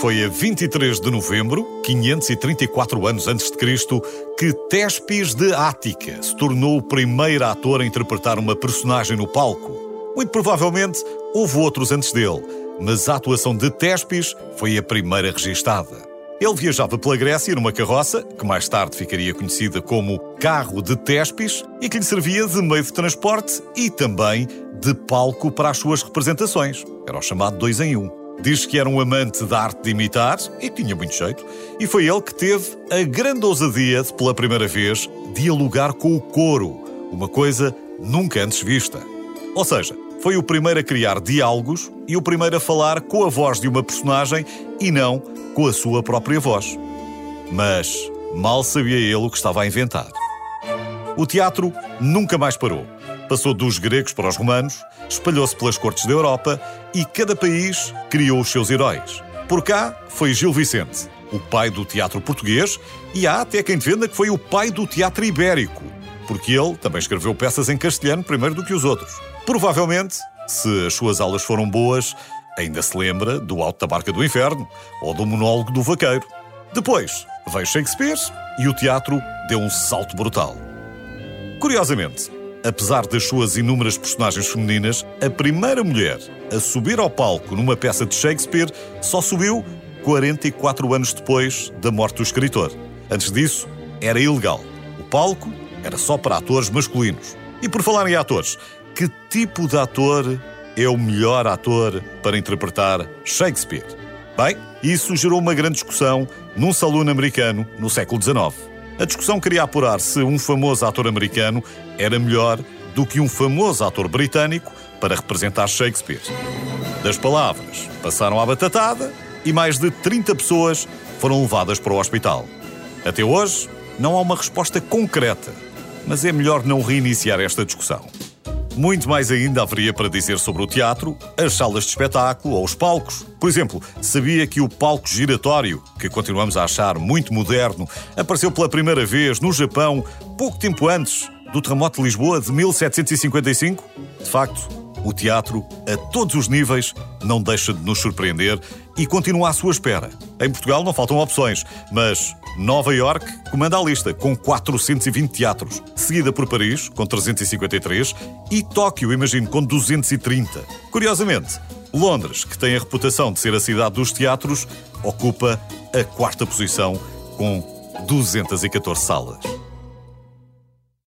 Foi a 23 de novembro, 534 anos antes de Cristo, que Téspis de Ática se tornou o primeiro ator a interpretar uma personagem no palco. Muito provavelmente houve outros antes dele, mas a atuação de Téspis foi a primeira registada. Ele viajava pela Grécia numa carroça, que mais tarde ficaria conhecida como Carro de Téspis, e que lhe servia de meio de transporte e também de palco para as suas representações. Era o chamado dois em um. Diz que era um amante da arte de imitar e tinha muito jeito, e foi ele que teve a grande ousadia de, pela primeira vez, dialogar com o coro, uma coisa nunca antes vista. Ou seja, foi o primeiro a criar diálogos e o primeiro a falar com a voz de uma personagem e não com a sua própria voz. Mas mal sabia ele o que estava a inventar. O teatro nunca mais parou. Passou dos gregos para os romanos, espalhou-se pelas cortes da Europa e cada país criou os seus heróis. Por cá foi Gil Vicente, o pai do teatro português, e há até quem defenda que foi o pai do teatro ibérico, porque ele também escreveu peças em castelhano primeiro do que os outros. Provavelmente, se as suas aulas foram boas, ainda se lembra do Alto da Barca do Inferno ou do monólogo do Vaqueiro. Depois veio Shakespeare e o teatro deu um salto brutal. Curiosamente, apesar das suas inúmeras personagens femininas, a primeira mulher a subir ao palco numa peça de Shakespeare só subiu 44 anos depois da morte do escritor. Antes disso, era ilegal. O palco era só para atores masculinos. E por falar em atores, que tipo de ator é o melhor ator para interpretar Shakespeare? Bem, isso gerou uma grande discussão num salão americano no século XIX. A discussão queria apurar se um famoso ator americano era melhor do que um famoso ator britânico para representar Shakespeare. Das palavras passaram à batatada e mais de 30 pessoas foram levadas para o hospital. Até hoje, não há uma resposta concreta, mas é melhor não reiniciar esta discussão. Muito mais ainda haveria para dizer sobre o teatro, as salas de espetáculo ou os palcos. Por exemplo, sabia que o palco giratório, que continuamos a achar muito moderno, apareceu pela primeira vez no Japão pouco tempo antes do terremoto de Lisboa de 1755? De facto, o teatro, a todos os níveis, não deixa de nos surpreender e continua à sua espera. Em Portugal não faltam opções, mas Nova York comanda a lista, com 420 teatros, seguida por Paris, com 353, e Tóquio, imagino, com 230. Curiosamente, Londres, que tem a reputação de ser a cidade dos teatros, ocupa a quarta posição, com 214 salas.